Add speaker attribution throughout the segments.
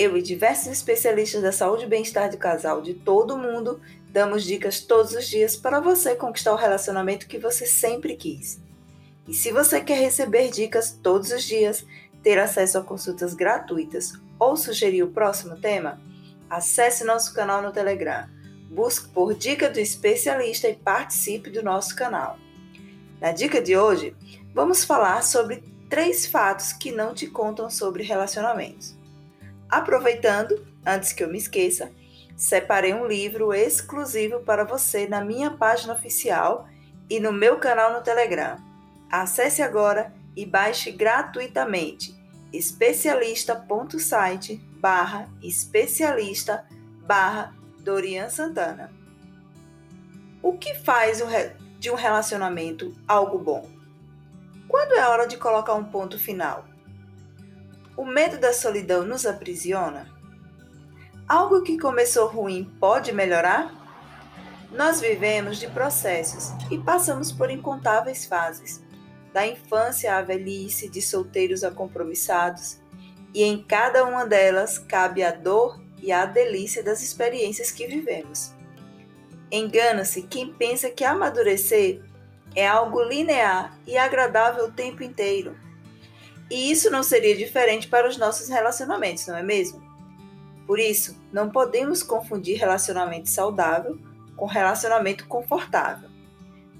Speaker 1: eu e diversos especialistas da saúde e bem-estar do casal de todo mundo damos dicas todos os dias para você conquistar o relacionamento que você sempre quis. E se você quer receber dicas todos os dias, ter acesso a consultas gratuitas ou sugerir o próximo tema, acesse nosso canal no Telegram. Busque por Dica do Especialista e participe do nosso canal. Na dica de hoje, vamos falar sobre três fatos que não te contam sobre relacionamentos. Aproveitando, antes que eu me esqueça, separei um livro exclusivo para você na minha página oficial e no meu canal no Telegram. Acesse agora e baixe gratuitamente especialista.site barra especialista barra Dorian Santana. O que faz de um relacionamento algo bom? Quando é hora de colocar um ponto final? O medo da solidão nos aprisiona? Algo que começou ruim pode melhorar? Nós vivemos de processos e passamos por incontáveis fases, da infância à velhice, de solteiros a compromissados, e em cada uma delas cabe a dor e a delícia das experiências que vivemos. Engana-se quem pensa que amadurecer é algo linear e agradável o tempo inteiro e isso não seria diferente para os nossos relacionamentos, não é mesmo? Por isso, não podemos confundir relacionamento saudável com relacionamento confortável.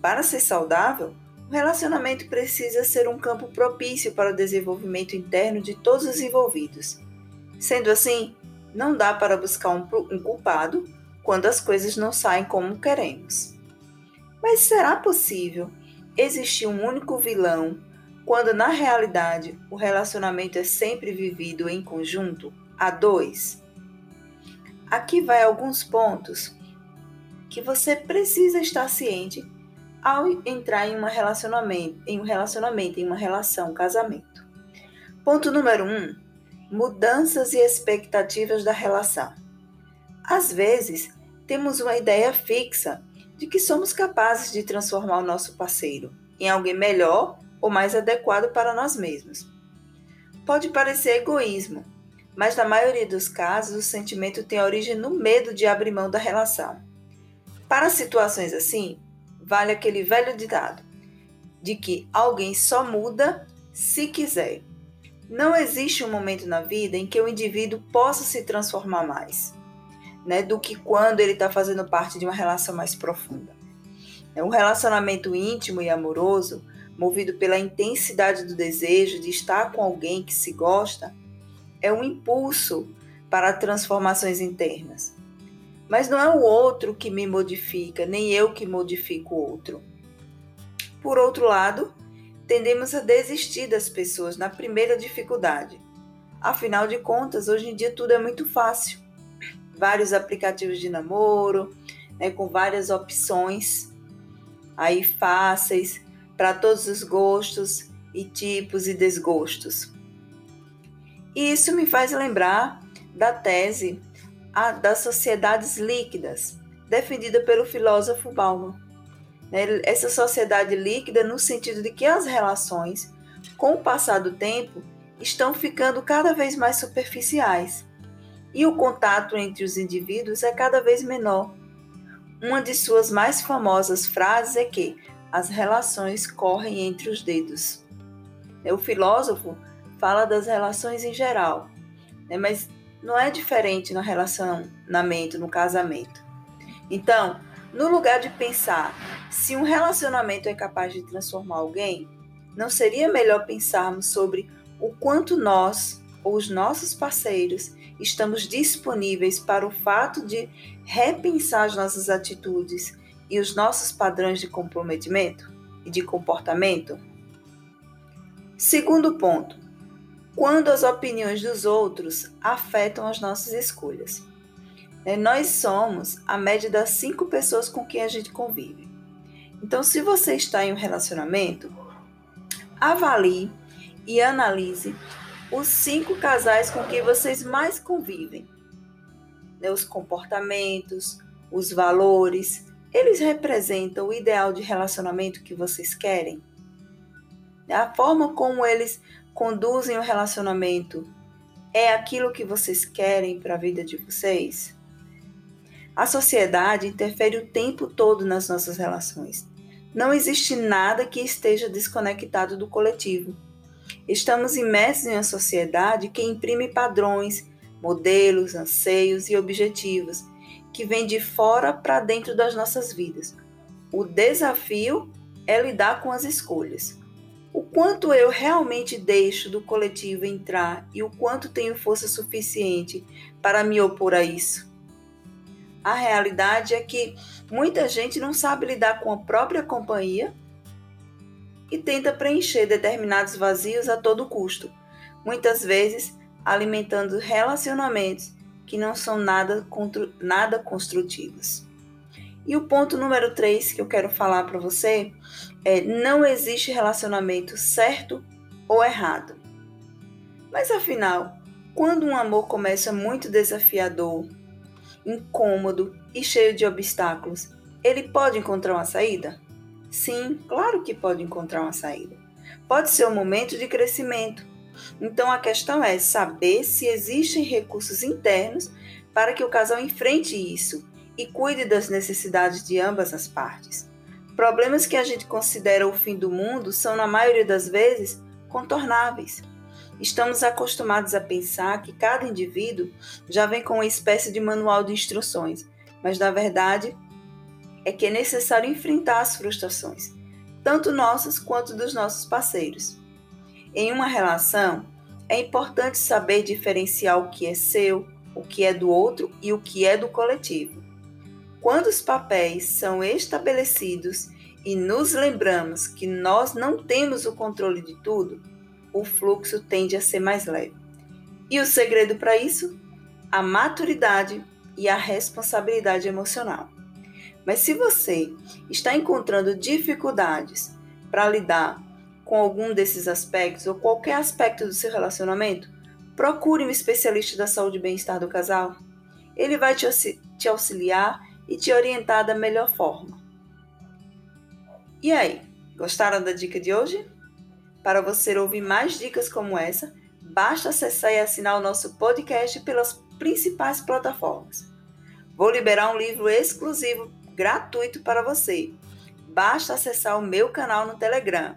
Speaker 1: Para ser saudável, o relacionamento precisa ser um campo propício para o desenvolvimento interno de todos os envolvidos. Sendo assim, não dá para buscar um, culpado quando as coisas não saem como queremos. Mas será possível existir um único vilão quando na realidade o relacionamento é sempre vivido em conjunto, a dois. Aqui vai alguns pontos que você precisa estar ciente ao entrar em, uma relacionamento, em um relacionamento, em uma relação, casamento. Ponto número um: mudanças e expectativas da relação. Às vezes, temos uma ideia fixa de que somos capazes de transformar o nosso parceiro em alguém melhor ou mais adequado para nós mesmos. Pode parecer egoísmo, mas na maioria dos casos o sentimento tem origem no medo de abrir mão da relação. Para situações assim, vale aquele velho ditado de que alguém só muda se quiser. Não existe um momento na vida em que o indivíduo possa se transformar mais, né, do que quando ele está fazendo parte de uma relação mais profunda. Um relacionamento íntimo e amoroso movido pela intensidade do desejo de estar com alguém que se gosta, é um impulso para transformações internas. Mas não é o outro que me modifica, nem eu que modifico o outro. Por outro lado, tendemos a desistir das pessoas na primeira dificuldade. Afinal de contas, hoje em dia tudo é muito fácil. Vários aplicativos de namoro, né, com várias opções aí fáceis para todos os gostos e tipos e desgostos. E isso me faz lembrar da tese a, das sociedades líquidas, defendida pelo filósofo Bauman. Né, essa sociedade líquida no sentido de que as relações, com o passar do tempo, estão ficando cada vez mais superficiais e o contato entre os indivíduos é cada vez menor. Uma de suas mais famosas frases é que as relações correm entre os dedos. O filósofo fala das relações em geral, né? mas não é diferente no relacionamento, no casamento. Então, no lugar de pensar se um relacionamento é capaz de transformar alguém, não seria melhor pensarmos sobre o quanto nós ou os nossos parceiros estamos disponíveis para o fato de repensar as nossas atitudes e os nossos padrões de comprometimento e de comportamento? Segundo ponto, quando as opiniões dos outros afetam as nossas escolhas. Né? Nós somos a média das cinco pessoas com quem a gente convive. Então, se você está em um relacionamento, avalie e analise os cinco casais com quem vocês mais convivem. Né? Os comportamentos, os valores, eles representam o ideal de relacionamento que vocês querem? A forma como eles conduzem o relacionamento é aquilo que vocês querem para a vida de vocês? A sociedade interfere o tempo todo nas nossas relações. Não existe nada que esteja desconectado do coletivo. Estamos imersos em uma sociedade que imprime padrões, modelos, anseios e objetivos que vêm de fora para dentro das nossas vidas. O desafio é lidar com as escolhas. O quanto eu realmente deixo do coletivo entrar e o quanto tenho força suficiente para me opor a isso. A realidade é que muita gente não sabe lidar com a própria companhia e tenta preencher determinados vazios a todo custo, muitas vezes alimentando relacionamentos que não são nada, nada construtivos. E o ponto número 3 que eu quero falar para você é: não existe relacionamento certo ou errado. Mas afinal, quando um amor começa muito desafiador, incômodo e cheio de obstáculos, ele pode encontrar uma saída? Sim, claro que pode encontrar uma saída. Pode ser um momento de crescimento. Então a questão é saber se existem recursos internos para que o casal enfrente isso e cuide das necessidades de ambas as partes. Problemas que a gente considera o fim do mundo são, na maioria das vezes, contornáveis. Estamos acostumados a pensar que cada indivíduo já vem com uma espécie de manual de instruções, mas na verdade é que é necessário enfrentar as frustrações, tanto nossas quanto dos nossos parceiros. Em uma relação, é importante saber diferenciar o que é seu, o que é do outro e o que é do coletivo. Quando os papéis são estabelecidos e nos lembramos que nós não temos o controle de tudo, o fluxo tende a ser mais leve. E o segredo para isso? A maturidade e a responsabilidade emocional. Mas se você está encontrando dificuldades para lidar com algum desses aspectos ou qualquer aspecto do seu relacionamento, procure um especialista da saúde e bem-estar do casal. Ele vai te auxiliar e te orientar da melhor forma. E aí, gostaram da dica de hoje? Para você ouvir mais dicas como essa, basta acessar e assinar o nosso podcast pelas principais plataformas. Vou liberar um livro exclusivo gratuito para você. Basta acessar o meu canal no Telegram.